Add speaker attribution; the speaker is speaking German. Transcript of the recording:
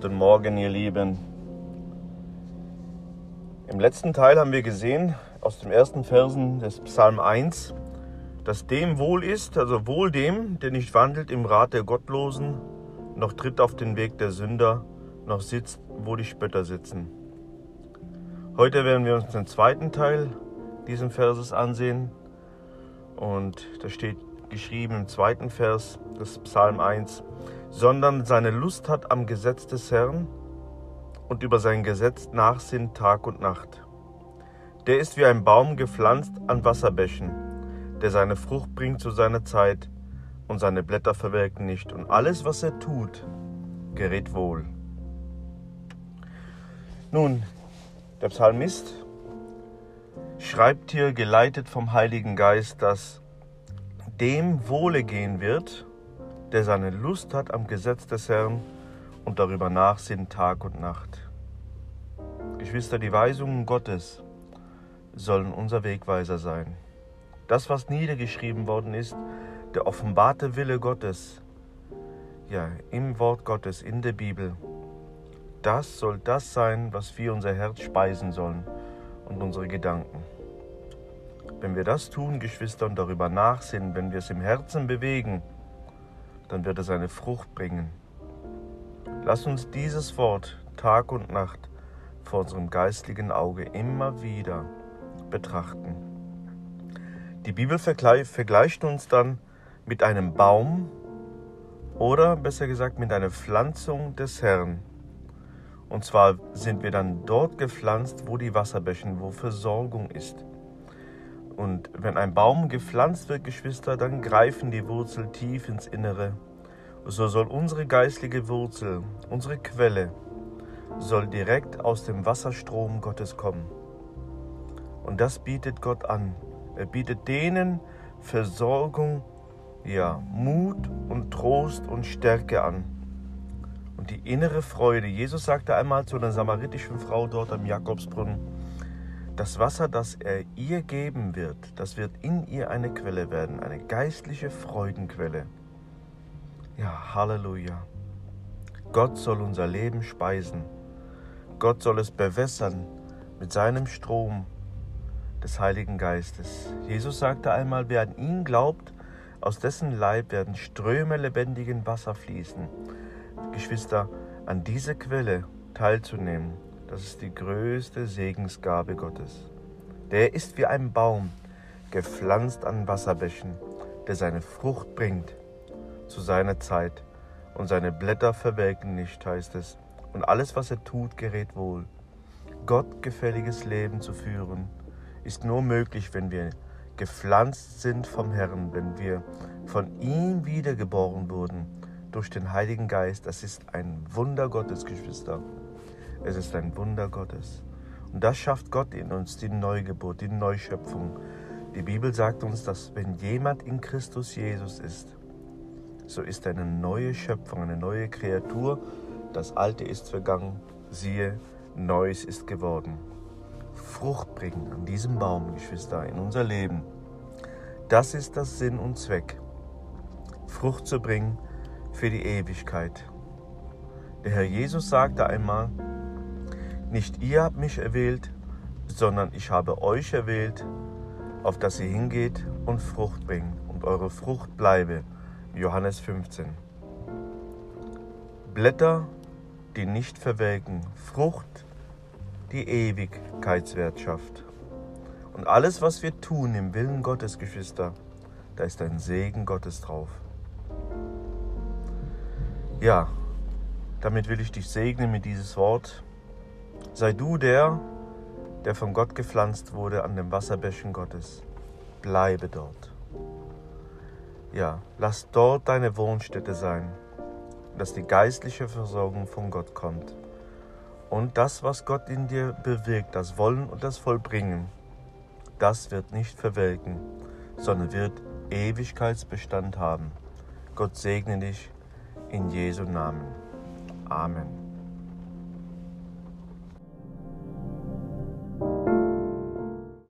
Speaker 1: Guten Morgen, ihr Lieben. Im letzten Teil haben wir gesehen, aus den ersten Versen des Psalm 1, dass dem wohl ist, also wohl dem, der nicht wandelt im Rat der Gottlosen, noch tritt auf den Weg der Sünder, noch sitzt, wo die Spötter sitzen. Heute werden wir uns den zweiten Teil dieses Verses ansehen. Und da steht geschrieben im zweiten Vers des Psalm 1, sondern seine Lust hat am Gesetz des Herrn und über sein Gesetz nachsinnt Tag und Nacht. Der ist wie ein Baum gepflanzt an Wasserbächen, der seine Frucht bringt zu seiner Zeit und seine Blätter verwelken nicht, und alles, was er tut, gerät wohl. Nun, der Psalmist schreibt hier, geleitet vom Heiligen Geist, dass dem Wohle gehen wird, der seine Lust hat am Gesetz des Herrn und darüber nachsinnt Tag und Nacht. Geschwister, die Weisungen Gottes sollen unser Wegweiser sein. Das, was niedergeschrieben worden ist, der offenbarte Wille Gottes, ja, im Wort Gottes, in der Bibel, das soll das sein, was wir unser Herz speisen sollen und unsere Gedanken. Wenn wir das tun, Geschwister, und darüber nachsinnen, wenn wir es im Herzen bewegen, dann wird es eine Frucht bringen. Lass uns dieses Wort Tag und Nacht vor unserem geistlichen Auge immer wieder betrachten. Die Bibel vergleicht uns dann mit einem Baum oder besser gesagt mit einer Pflanzung des Herrn. Und zwar sind wir dann dort gepflanzt, wo die Wasserbächen, wo Versorgung ist. Und wenn ein Baum gepflanzt wird, Geschwister, dann greifen die Wurzeln tief ins Innere. So soll unsere geistliche Wurzel, unsere Quelle, soll direkt aus dem Wasserstrom Gottes kommen. Und das bietet Gott an. Er bietet denen Versorgung, ja, Mut und Trost und Stärke an und die innere Freude. Jesus sagte einmal zu einer samaritischen Frau dort am Jakobsbrunnen, das Wasser, das er ihr geben wird, das wird in ihr eine Quelle werden, eine geistliche Freudenquelle. Ja, Halleluja. Gott soll unser Leben speisen. Gott soll es bewässern mit seinem Strom des Heiligen Geistes. Jesus sagte einmal, wer an ihn glaubt, aus dessen Leib werden Ströme lebendigen Wasser fließen. Geschwister, an diese Quelle teilzunehmen, das ist die größte Segensgabe Gottes. Der ist wie ein Baum, gepflanzt an Wasserbächen, der seine Frucht bringt zu seiner Zeit und seine Blätter verwelken nicht, heißt es, und alles, was er tut, gerät wohl. Gottgefälliges Leben zu führen, ist nur möglich, wenn wir gepflanzt sind vom Herrn, wenn wir von ihm wiedergeboren wurden durch den Heiligen Geist. Das ist ein Wunder Gottes, Geschwister. Es ist ein Wunder Gottes. Und das schafft Gott in uns, die Neugeburt, die Neuschöpfung. Die Bibel sagt uns, dass wenn jemand in Christus Jesus ist, so ist eine neue Schöpfung, eine neue Kreatur. Das Alte ist vergangen, siehe, Neues ist geworden. Frucht bringen an diesem Baum, Geschwister, in unser Leben. Das ist das Sinn und Zweck. Frucht zu bringen für die Ewigkeit. Der Herr Jesus sagte einmal, nicht ihr habt mich erwählt, sondern ich habe euch erwählt, auf dass ihr hingeht und Frucht bringt und eure Frucht bleibe. Johannes 15. Blätter, die nicht verwelken, Frucht, die Ewigkeitswert schafft. Und alles, was wir tun im Willen Gottes, Geschwister, da ist ein Segen Gottes drauf. Ja, damit will ich dich segnen mit dieses Wort. Sei du der, der von Gott gepflanzt wurde an dem Wasserbächen Gottes. Bleibe dort. Ja, lass dort deine Wohnstätte sein, dass die geistliche Versorgung von Gott kommt. Und das, was Gott in dir bewirkt, das Wollen und das Vollbringen, das wird nicht verwelken, sondern wird Ewigkeitsbestand haben. Gott segne dich in Jesu Namen. Amen.